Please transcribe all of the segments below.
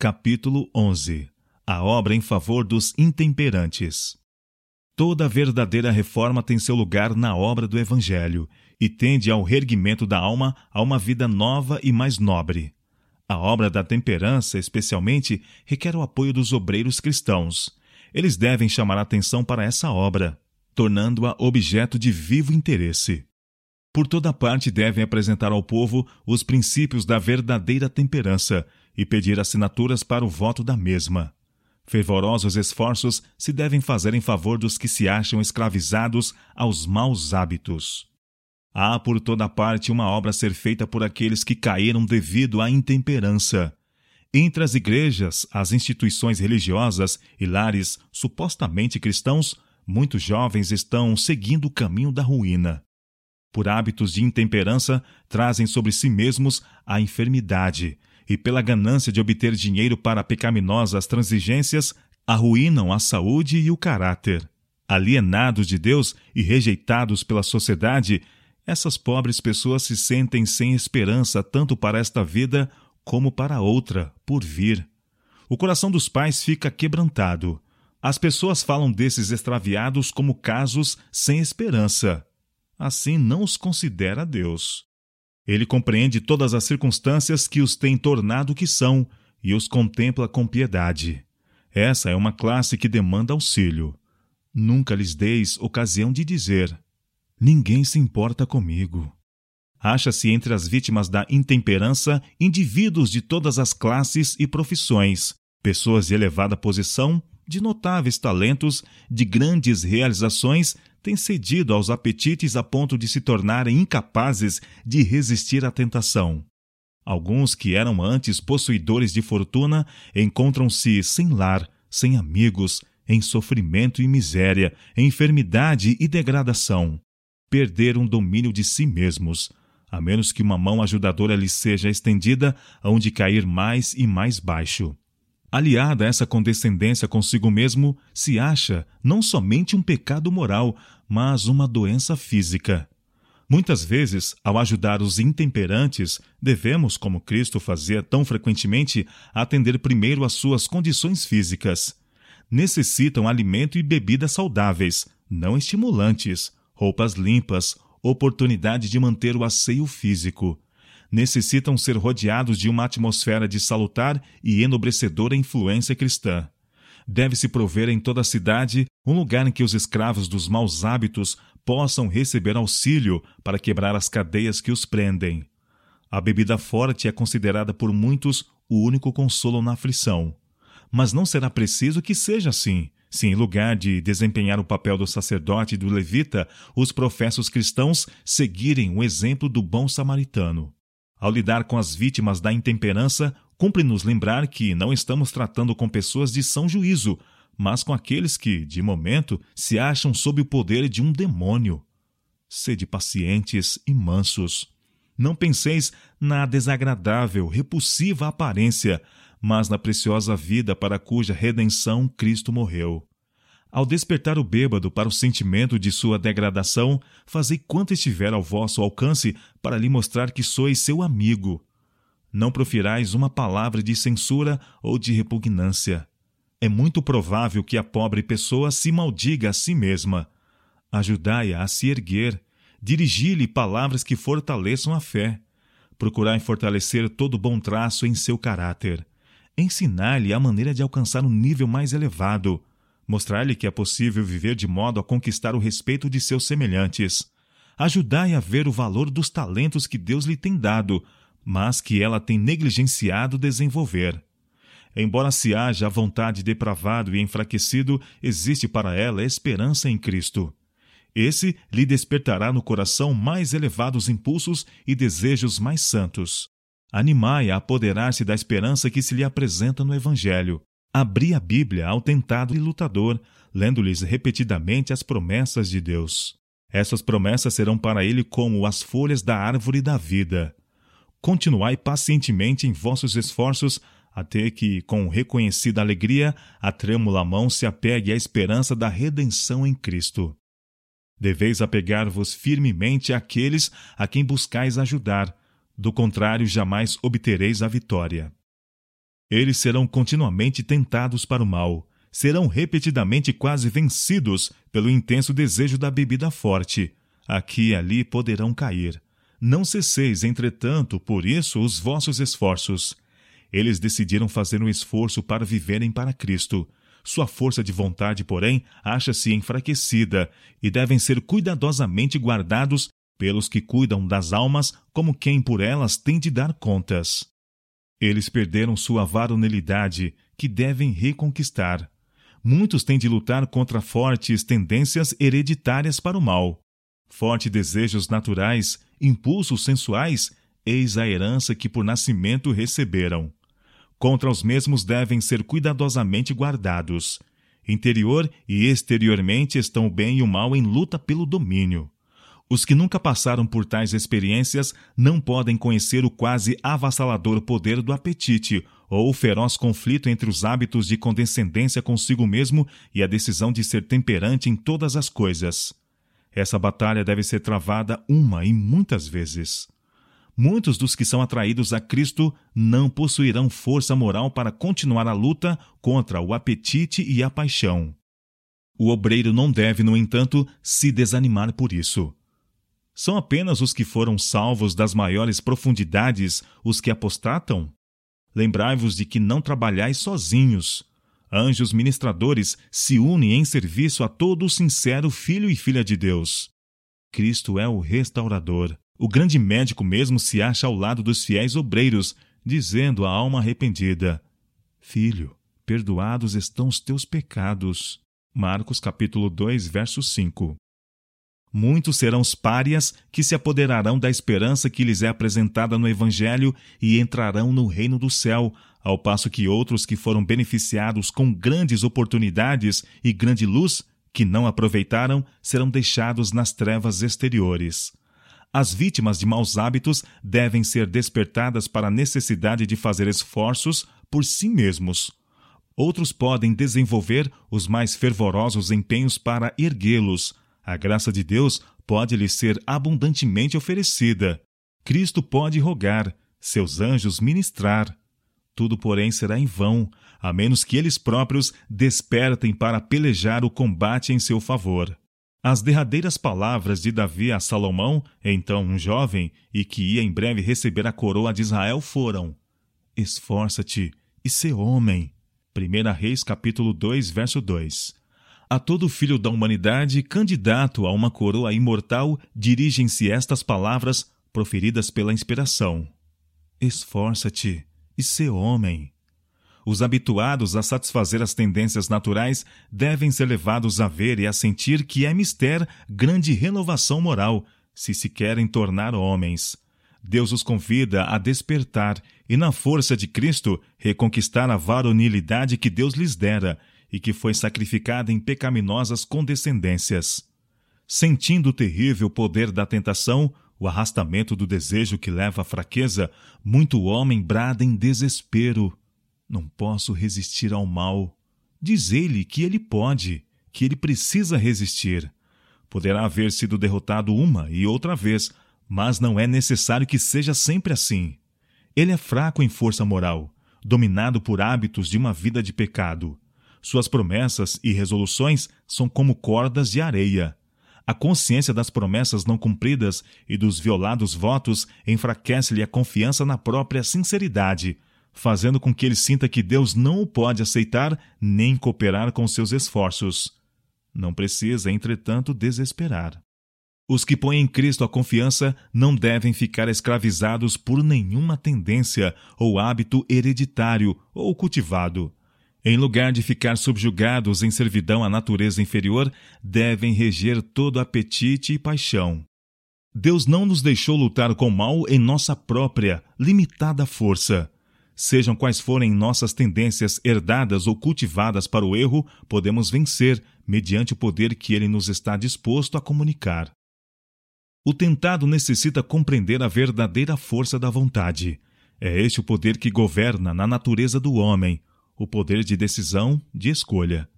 Capítulo 11 A obra em favor dos intemperantes. Toda verdadeira reforma tem seu lugar na obra do Evangelho e tende ao reerguimento da alma a uma vida nova e mais nobre. A obra da temperança, especialmente, requer o apoio dos obreiros cristãos. Eles devem chamar a atenção para essa obra, tornando-a objeto de vivo interesse. Por toda parte devem apresentar ao povo os princípios da verdadeira temperança e pedir assinaturas para o voto da mesma. Fervorosos esforços se devem fazer em favor dos que se acham escravizados aos maus hábitos. Há por toda parte uma obra a ser feita por aqueles que caíram devido à intemperança. Entre as igrejas, as instituições religiosas e lares supostamente cristãos, muitos jovens estão seguindo o caminho da ruína. Por hábitos de intemperança, trazem sobre si mesmos a enfermidade, e pela ganância de obter dinheiro para pecaminosas transigências, arruinam a saúde e o caráter. Alienados de Deus e rejeitados pela sociedade, essas pobres pessoas se sentem sem esperança tanto para esta vida como para outra, por vir. O coração dos pais fica quebrantado. As pessoas falam desses extraviados como casos sem esperança. Assim não os considera Deus. Ele compreende todas as circunstâncias que os têm tornado o que são e os contempla com piedade. Essa é uma classe que demanda auxílio. Nunca lhes deis ocasião de dizer: Ninguém se importa comigo. Acha-se entre as vítimas da intemperança indivíduos de todas as classes e profissões, pessoas de elevada posição, de notáveis talentos, de grandes realizações têm cedido aos apetites a ponto de se tornarem incapazes de resistir à tentação. Alguns que eram antes possuidores de fortuna encontram-se sem lar, sem amigos, em sofrimento e miséria, enfermidade e degradação. Perderam domínio de si mesmos, a menos que uma mão ajudadora lhes seja estendida, hão de cair mais e mais baixo. Aliada a essa condescendência consigo mesmo, se acha não somente um pecado moral, mas uma doença física. Muitas vezes, ao ajudar os intemperantes, devemos, como Cristo fazia tão frequentemente, atender primeiro às suas condições físicas. Necessitam alimento e bebidas saudáveis, não estimulantes, roupas limpas, oportunidade de manter o asseio físico necessitam ser rodeados de uma atmosfera de salutar e enobrecedora influência cristã. Deve-se prover em toda a cidade um lugar em que os escravos dos maus hábitos possam receber auxílio para quebrar as cadeias que os prendem. A bebida forte é considerada por muitos o único consolo na aflição. Mas não será preciso que seja assim, se em lugar de desempenhar o papel do sacerdote e do levita, os professos cristãos seguirem o exemplo do bom samaritano. Ao lidar com as vítimas da intemperança, cumpre-nos lembrar que não estamos tratando com pessoas de são juízo, mas com aqueles que, de momento, se acham sob o poder de um demônio. Sede pacientes e mansos. Não penseis na desagradável, repulsiva aparência, mas na preciosa vida para cuja redenção Cristo morreu. Ao despertar o bêbado para o sentimento de sua degradação, fazei quanto estiver ao vosso alcance para lhe mostrar que sois seu amigo. Não profirais uma palavra de censura ou de repugnância. É muito provável que a pobre pessoa se maldiga a si mesma. Ajudai-a a se erguer, dirigi-lhe palavras que fortaleçam a fé. Procurai fortalecer todo bom traço em seu caráter. Ensinar-lhe a maneira de alcançar um nível mais elevado mostrar-lhe que é possível viver de modo a conquistar o respeito de seus semelhantes. Ajudai a ver o valor dos talentos que Deus lhe tem dado, mas que ela tem negligenciado desenvolver. Embora se haja a vontade depravado e enfraquecido, existe para ela esperança em Cristo. Esse lhe despertará no coração mais elevados impulsos e desejos mais santos. Animai a apoderar-se da esperança que se lhe apresenta no Evangelho. Abri a Bíblia ao tentado e lutador, lendo-lhes repetidamente as promessas de Deus. Essas promessas serão para ele como as folhas da árvore da vida. Continuai pacientemente em vossos esforços, até que, com reconhecida alegria, a trêmula mão se apegue à esperança da redenção em Cristo. Deveis apegar-vos firmemente àqueles a quem buscais ajudar, do contrário, jamais obtereis a vitória. Eles serão continuamente tentados para o mal, serão repetidamente quase vencidos pelo intenso desejo da bebida forte. Aqui e ali poderão cair. Não cesseis, entretanto, por isso os vossos esforços. Eles decidiram fazer um esforço para viverem para Cristo. Sua força de vontade, porém, acha-se enfraquecida e devem ser cuidadosamente guardados pelos que cuidam das almas como quem por elas tem de dar contas. Eles perderam sua varonilidade, que devem reconquistar. Muitos têm de lutar contra fortes tendências hereditárias para o mal. Fortes desejos naturais, impulsos sensuais, eis a herança que por nascimento receberam. Contra os mesmos devem ser cuidadosamente guardados. Interior e exteriormente estão o bem e o mal em luta pelo domínio. Os que nunca passaram por tais experiências não podem conhecer o quase avassalador poder do apetite ou o feroz conflito entre os hábitos de condescendência consigo mesmo e a decisão de ser temperante em todas as coisas. Essa batalha deve ser travada uma e muitas vezes. Muitos dos que são atraídos a Cristo não possuirão força moral para continuar a luta contra o apetite e a paixão. O obreiro não deve, no entanto, se desanimar por isso. São apenas os que foram salvos das maiores profundidades os que apostatam? Lembrai-vos de que não trabalhais sozinhos. Anjos ministradores se unem em serviço a todo o sincero filho e filha de Deus. Cristo é o restaurador. O grande médico mesmo se acha ao lado dos fiéis obreiros, dizendo à alma arrependida: Filho, perdoados estão os teus pecados. Marcos capítulo 2, verso 5. Muitos serão os párias que se apoderarão da esperança que lhes é apresentada no Evangelho e entrarão no reino do céu, ao passo que outros que foram beneficiados com grandes oportunidades e grande luz, que não aproveitaram, serão deixados nas trevas exteriores. As vítimas de maus hábitos devem ser despertadas para a necessidade de fazer esforços por si mesmos. Outros podem desenvolver os mais fervorosos empenhos para erguê-los, a graça de Deus pode lhe ser abundantemente oferecida. Cristo pode rogar, seus anjos ministrar. Tudo, porém, será em vão, a menos que eles próprios despertem para pelejar o combate em seu favor. As derradeiras palavras de Davi a Salomão, então um jovem, e que ia em breve receber a coroa de Israel, foram: Esforça-te e sê homem. 1 Reis capítulo 2, verso 2. A todo filho da humanidade, candidato a uma coroa imortal, dirigem-se estas palavras proferidas pela inspiração: Esforça-te e sê homem. Os habituados a satisfazer as tendências naturais devem ser levados a ver e a sentir que é mister grande renovação moral, se se querem tornar homens. Deus os convida a despertar e, na força de Cristo, reconquistar a varonilidade que Deus lhes dera e que foi sacrificada em pecaminosas condescendências. Sentindo o terrível poder da tentação, o arrastamento do desejo que leva à fraqueza, muito homem brada em desespero. Não posso resistir ao mal. Diz ele que ele pode, que ele precisa resistir. Poderá haver sido derrotado uma e outra vez, mas não é necessário que seja sempre assim. Ele é fraco em força moral, dominado por hábitos de uma vida de pecado. Suas promessas e resoluções são como cordas de areia. A consciência das promessas não cumpridas e dos violados votos enfraquece-lhe a confiança na própria sinceridade, fazendo com que ele sinta que Deus não o pode aceitar nem cooperar com seus esforços. Não precisa, entretanto, desesperar. Os que põem em Cristo a confiança não devem ficar escravizados por nenhuma tendência ou hábito hereditário ou cultivado. Em lugar de ficar subjugados em servidão à natureza inferior, devem reger todo apetite e paixão. Deus não nos deixou lutar com o mal em nossa própria, limitada força. Sejam quais forem nossas tendências herdadas ou cultivadas para o erro, podemos vencer, mediante o poder que ele nos está disposto a comunicar. O tentado necessita compreender a verdadeira força da vontade. É este o poder que governa na natureza do homem, o poder de decisão, de escolha.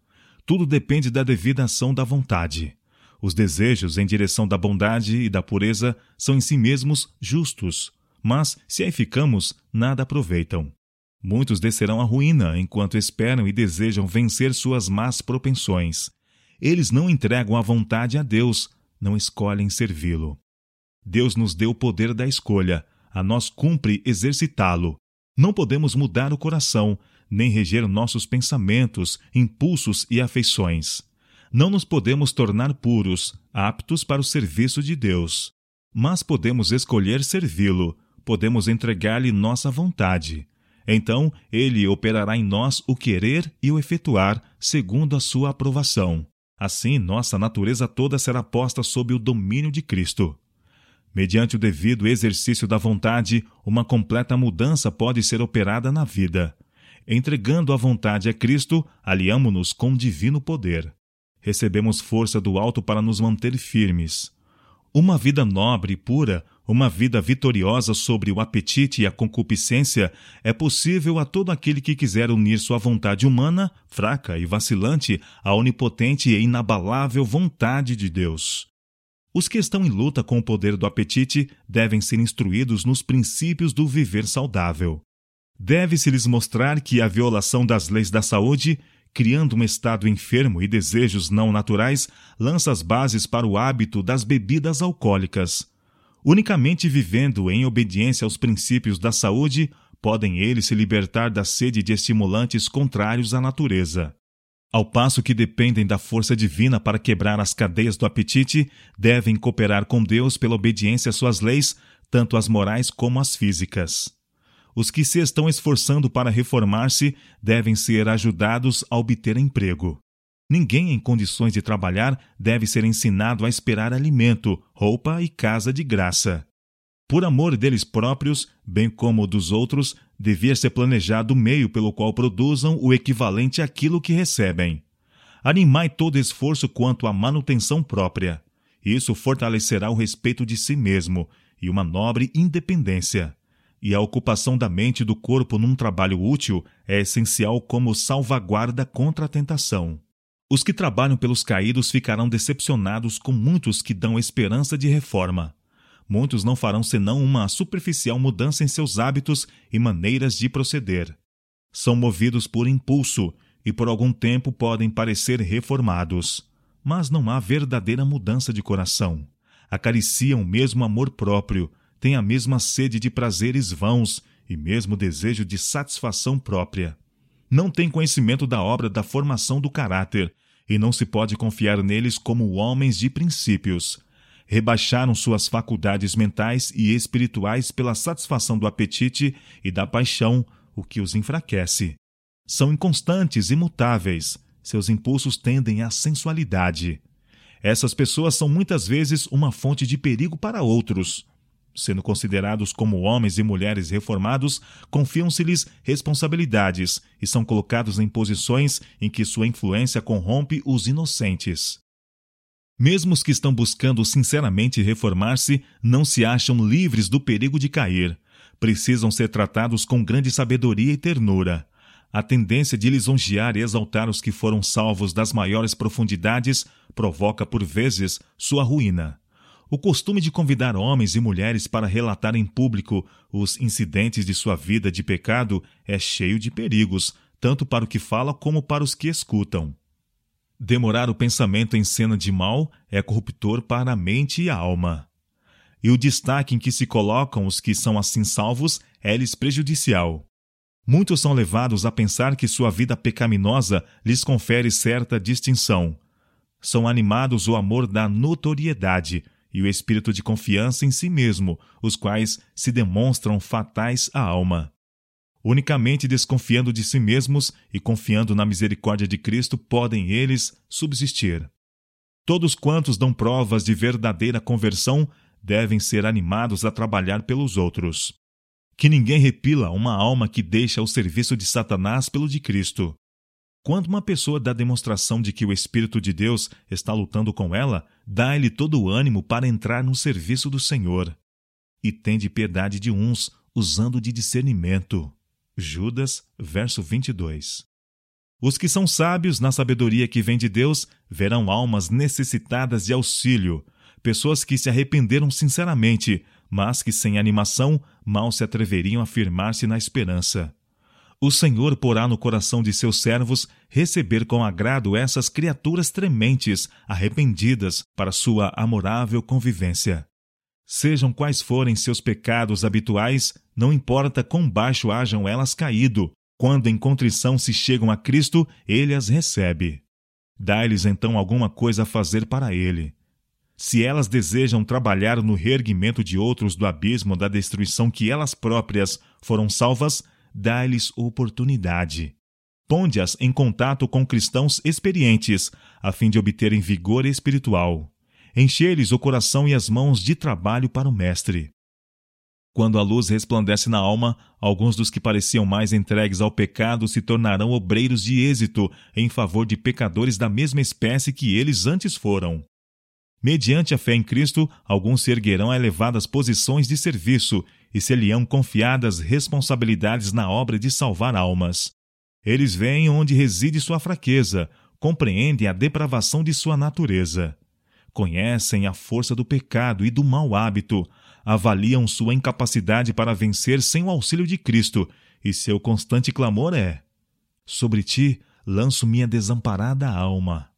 Tudo depende da devida ação da vontade. Os desejos em direção da bondade e da pureza são em si mesmos justos, mas, se aí ficamos, nada aproveitam. Muitos descerão à ruína enquanto esperam e desejam vencer suas más propensões. Eles não entregam a vontade a Deus, não escolhem servi-lo. Deus nos deu o poder da escolha, a nós cumpre exercitá-lo. Não podemos mudar o coração, nem reger nossos pensamentos, impulsos e afeições. Não nos podemos tornar puros, aptos para o serviço de Deus. Mas podemos escolher servi-lo, podemos entregar-lhe nossa vontade. Então ele operará em nós o querer e o efetuar, segundo a sua aprovação. Assim, nossa natureza toda será posta sob o domínio de Cristo. Mediante o devido exercício da vontade, uma completa mudança pode ser operada na vida. Entregando a vontade a Cristo, aliamo-nos com divino poder. Recebemos força do alto para nos manter firmes. Uma vida nobre e pura, uma vida vitoriosa sobre o apetite e a concupiscência é possível a todo aquele que quiser unir sua vontade humana, fraca e vacilante, à onipotente e inabalável vontade de Deus. Os que estão em luta com o poder do apetite devem ser instruídos nos princípios do viver saudável. Deve-se-lhes mostrar que a violação das leis da saúde criando um estado enfermo e desejos não naturais, lança as bases para o hábito das bebidas alcoólicas. Unicamente vivendo em obediência aos princípios da saúde, podem eles se libertar da sede de estimulantes contrários à natureza. Ao passo que dependem da força divina para quebrar as cadeias do apetite, devem cooperar com Deus pela obediência às suas leis, tanto as morais como as físicas. Os que se estão esforçando para reformar-se devem ser ajudados a obter emprego. Ninguém em condições de trabalhar deve ser ensinado a esperar alimento, roupa e casa de graça. Por amor deles próprios, bem como dos outros, devia ser planejado o meio pelo qual produzam o equivalente àquilo que recebem. Animai todo esforço quanto à manutenção própria. Isso fortalecerá o respeito de si mesmo e uma nobre independência e a ocupação da mente e do corpo num trabalho útil é essencial como salvaguarda contra a tentação. Os que trabalham pelos caídos ficarão decepcionados com muitos que dão esperança de reforma. Muitos não farão senão uma superficial mudança em seus hábitos e maneiras de proceder. São movidos por impulso e por algum tempo podem parecer reformados, mas não há verdadeira mudança de coração. Acariciam mesmo amor próprio têm a mesma sede de prazeres vãos e mesmo desejo de satisfação própria. Não têm conhecimento da obra da formação do caráter, e não se pode confiar neles como homens de princípios. Rebaixaram suas faculdades mentais e espirituais pela satisfação do apetite e da paixão, o que os enfraquece. São inconstantes e mutáveis, seus impulsos tendem à sensualidade. Essas pessoas são muitas vezes uma fonte de perigo para outros. Sendo considerados como homens e mulheres reformados, confiam-se-lhes responsabilidades e são colocados em posições em que sua influência corrompe os inocentes. Mesmo os que estão buscando sinceramente reformar-se não se acham livres do perigo de cair. Precisam ser tratados com grande sabedoria e ternura. A tendência de lisonjear e exaltar os que foram salvos das maiores profundidades provoca, por vezes, sua ruína. O costume de convidar homens e mulheres para relatar em público os incidentes de sua vida de pecado é cheio de perigos, tanto para o que fala como para os que escutam. Demorar o pensamento em cena de mal é corruptor para a mente e a alma. E o destaque em que se colocam os que são assim salvos é-lhes prejudicial. Muitos são levados a pensar que sua vida pecaminosa lhes confere certa distinção. São animados o amor da notoriedade, e o espírito de confiança em si mesmo, os quais se demonstram fatais à alma. Unicamente desconfiando de si mesmos e confiando na misericórdia de Cristo podem eles subsistir. Todos quantos dão provas de verdadeira conversão devem ser animados a trabalhar pelos outros. Que ninguém repila uma alma que deixa o serviço de Satanás pelo de Cristo. Quando uma pessoa dá demonstração de que o Espírito de Deus está lutando com ela, dá-lhe todo o ânimo para entrar no serviço do Senhor. E tende piedade de uns, usando de discernimento. Judas, verso 22. Os que são sábios na sabedoria que vem de Deus verão almas necessitadas de auxílio, pessoas que se arrependeram sinceramente, mas que sem animação mal se atreveriam a firmar-se na esperança. O Senhor porá no coração de seus servos receber com agrado essas criaturas trementes, arrependidas, para sua amorável convivência. Sejam quais forem seus pecados habituais, não importa quão baixo hajam elas caído, quando em contrição se chegam a Cristo, ele as recebe. Dá-lhes então alguma coisa a fazer para ele. Se elas desejam trabalhar no reerguimento de outros do abismo da destruição que elas próprias foram salvas, dá-lhes oportunidade. Ponde-as em contato com cristãos experientes, a fim de obterem vigor espiritual. Encher-lhes o coração e as mãos de trabalho para o Mestre. Quando a luz resplandece na alma, alguns dos que pareciam mais entregues ao pecado se tornarão obreiros de êxito em favor de pecadores da mesma espécie que eles antes foram. Mediante a fé em Cristo, alguns se erguerão a elevadas posições de serviço e se lhe confiadas responsabilidades na obra de salvar almas. Eles veem onde reside sua fraqueza, compreendem a depravação de sua natureza. Conhecem a força do pecado e do mau hábito, avaliam sua incapacidade para vencer sem o auxílio de Cristo, e seu constante clamor é: Sobre ti lanço minha desamparada alma.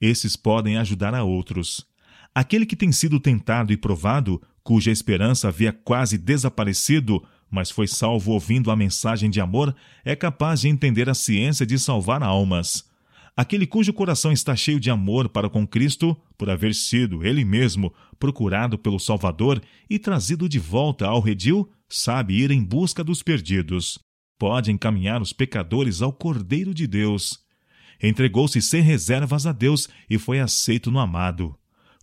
Esses podem ajudar a outros. Aquele que tem sido tentado e provado cuja esperança havia quase desaparecido, mas foi salvo ouvindo a mensagem de amor, é capaz de entender a ciência de salvar almas. Aquele cujo coração está cheio de amor para com Cristo, por haver sido ele mesmo procurado pelo Salvador e trazido de volta ao redil, sabe ir em busca dos perdidos. Pode encaminhar os pecadores ao Cordeiro de Deus. Entregou-se sem reservas a Deus e foi aceito no amado.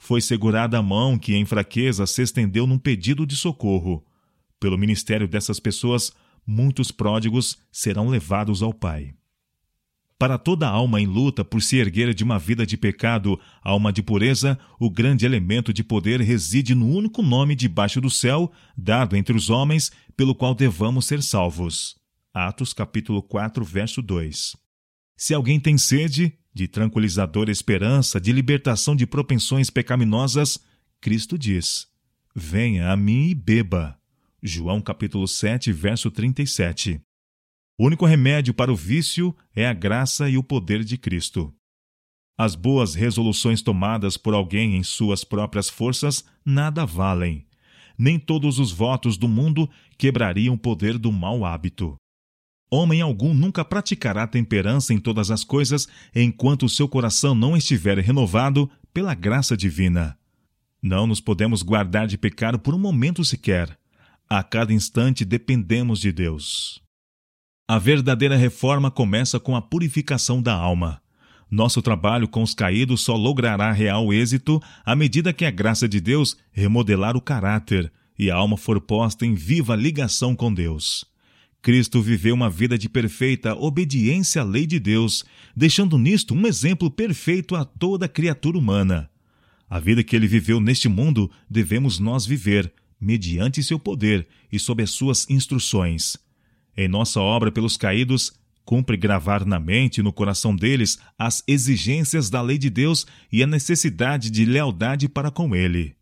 Foi segurada a mão que, em fraqueza, se estendeu num pedido de socorro. Pelo ministério dessas pessoas, muitos pródigos serão levados ao Pai. Para toda alma em luta por se erguer de uma vida de pecado, alma de pureza, o grande elemento de poder reside no único nome debaixo do céu, dado entre os homens, pelo qual devamos ser salvos. Atos capítulo 4, verso 2. Se alguém tem sede, de tranquilizadora esperança, de libertação de propensões pecaminosas, Cristo diz: Venha a mim e beba. João capítulo 7, verso 37. O único remédio para o vício é a graça e o poder de Cristo. As boas resoluções tomadas por alguém em suas próprias forças nada valem. Nem todos os votos do mundo quebrariam o poder do mau hábito. Homem algum nunca praticará temperança em todas as coisas enquanto o seu coração não estiver renovado pela graça divina. Não nos podemos guardar de pecar por um momento sequer. A cada instante dependemos de Deus. A verdadeira reforma começa com a purificação da alma. Nosso trabalho com os caídos só logrará real êxito à medida que a graça de Deus remodelar o caráter e a alma for posta em viva ligação com Deus. Cristo viveu uma vida de perfeita obediência à lei de Deus, deixando nisto um exemplo perfeito a toda criatura humana. A vida que ele viveu neste mundo devemos nós viver, mediante seu poder e sob as suas instruções. Em nossa obra pelos caídos, cumpre gravar na mente e no coração deles as exigências da lei de Deus e a necessidade de lealdade para com ele.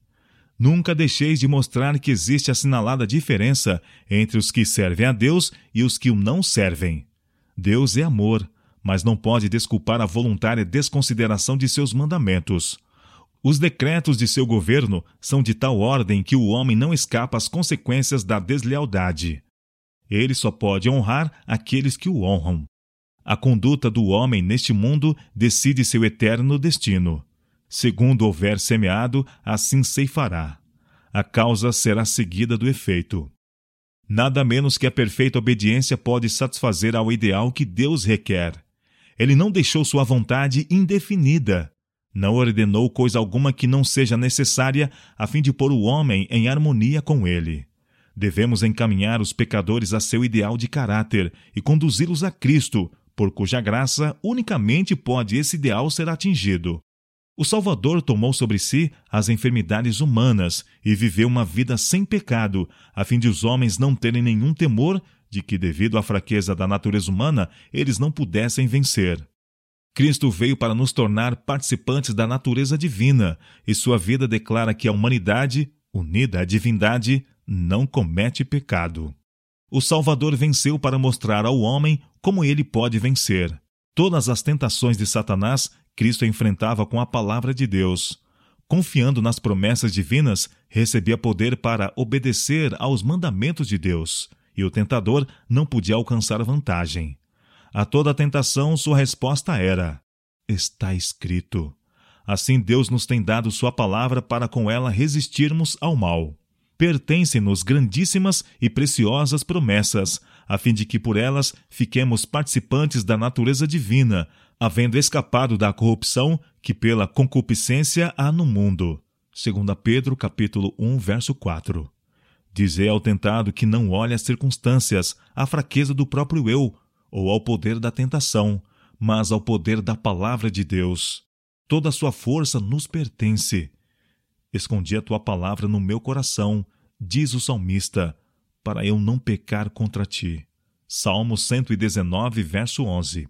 Nunca deixeis de mostrar que existe assinalada diferença entre os que servem a Deus e os que o não servem. Deus é amor, mas não pode desculpar a voluntária desconsideração de seus mandamentos. Os decretos de seu governo são de tal ordem que o homem não escapa às consequências da deslealdade. Ele só pode honrar aqueles que o honram. A conduta do homem neste mundo decide seu eterno destino. Segundo houver semeado, assim ceifará. A causa será seguida do efeito. Nada menos que a perfeita obediência pode satisfazer ao ideal que Deus requer. Ele não deixou sua vontade indefinida. Não ordenou coisa alguma que não seja necessária a fim de pôr o homem em harmonia com ele. Devemos encaminhar os pecadores a seu ideal de caráter e conduzi-los a Cristo, por cuja graça unicamente pode esse ideal ser atingido. O Salvador tomou sobre si as enfermidades humanas e viveu uma vida sem pecado, a fim de os homens não terem nenhum temor de que, devido à fraqueza da natureza humana, eles não pudessem vencer. Cristo veio para nos tornar participantes da natureza divina, e sua vida declara que a humanidade, unida à divindade, não comete pecado. O Salvador venceu para mostrar ao homem como ele pode vencer. Todas as tentações de Satanás, Cristo enfrentava com a palavra de Deus. Confiando nas promessas divinas, recebia poder para obedecer aos mandamentos de Deus, e o tentador não podia alcançar vantagem. A toda tentação, sua resposta era: Está escrito. Assim, Deus nos tem dado Sua palavra para com ela resistirmos ao mal. Pertencem-nos grandíssimas e preciosas promessas, a fim de que por elas fiquemos participantes da natureza divina, havendo escapado da corrupção que pela concupiscência há no mundo. 2 Pedro capítulo 1, verso 4. Dizer ao tentado que não olhe as circunstâncias, à fraqueza do próprio eu, ou ao poder da tentação, mas ao poder da palavra de Deus. Toda a sua força nos pertence. Escondi a tua palavra no meu coração, diz o salmista, para eu não pecar contra ti. Salmo 119, verso 11.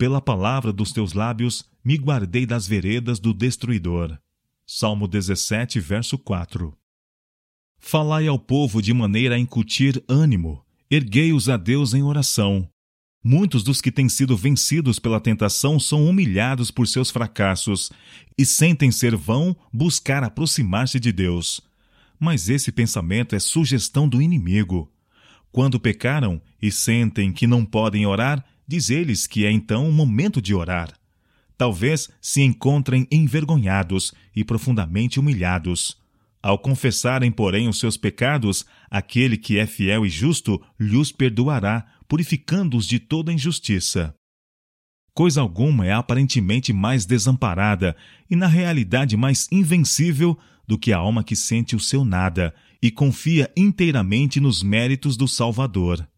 Pela palavra dos teus lábios me guardei das veredas do destruidor. Salmo 17, verso 4. Falai ao povo de maneira a incutir ânimo, erguei-os a Deus em oração. Muitos dos que têm sido vencidos pela tentação são humilhados por seus fracassos e sentem ser vão buscar aproximar-se de Deus. Mas esse pensamento é sugestão do inimigo. Quando pecaram e sentem que não podem orar, diz eles que é então o momento de orar. Talvez se encontrem envergonhados e profundamente humilhados. Ao confessarem, porém, os seus pecados, aquele que é fiel e justo lhes perdoará, purificando-os de toda injustiça. Coisa alguma é aparentemente mais desamparada e, na realidade, mais invencível do que a alma que sente o seu nada e confia inteiramente nos méritos do Salvador.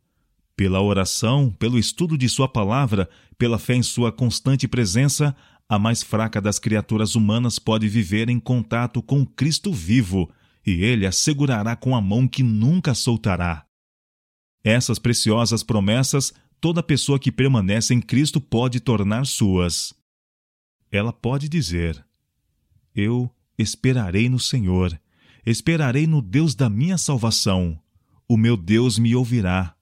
Pela oração, pelo estudo de Sua palavra, pela fé em Sua constante presença, a mais fraca das criaturas humanas pode viver em contato com Cristo vivo, e Ele a segurará com a mão que nunca soltará. Essas preciosas promessas, toda pessoa que permanece em Cristo pode tornar suas. Ela pode dizer: Eu esperarei no Senhor, esperarei no Deus da minha salvação. O meu Deus me ouvirá.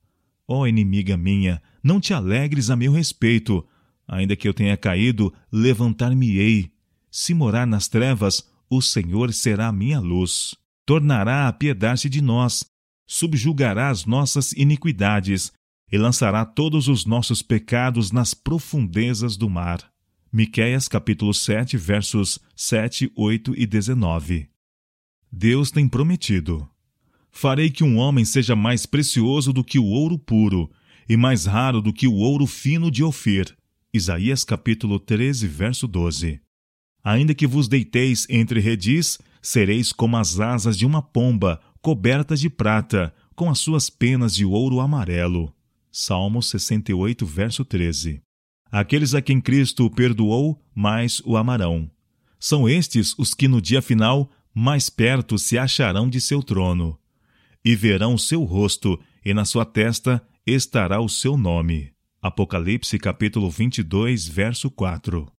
Ó oh, inimiga minha, não te alegres a meu respeito. Ainda que eu tenha caído, levantar-me-ei. Se morar nas trevas, o Senhor será a minha luz. Tornará a piedade de nós, subjugará as nossas iniquidades e lançará todos os nossos pecados nas profundezas do mar. Miqueias capítulo 7, versos 7, 8 e 19. Deus tem prometido: Farei que um homem seja mais precioso do que o ouro puro, e mais raro do que o ouro fino de Ofir. Isaías capítulo 13, verso 12. Ainda que vos deiteis entre redis, sereis como as asas de uma pomba, cobertas de prata, com as suas penas de ouro amarelo. Salmo 68, verso 13. Aqueles a quem Cristo perdoou, mais o amarão. São estes os que no dia final mais perto se acharão de seu trono. E verão seu rosto, e na sua testa estará o seu nome. Apocalipse capítulo 22, verso 4.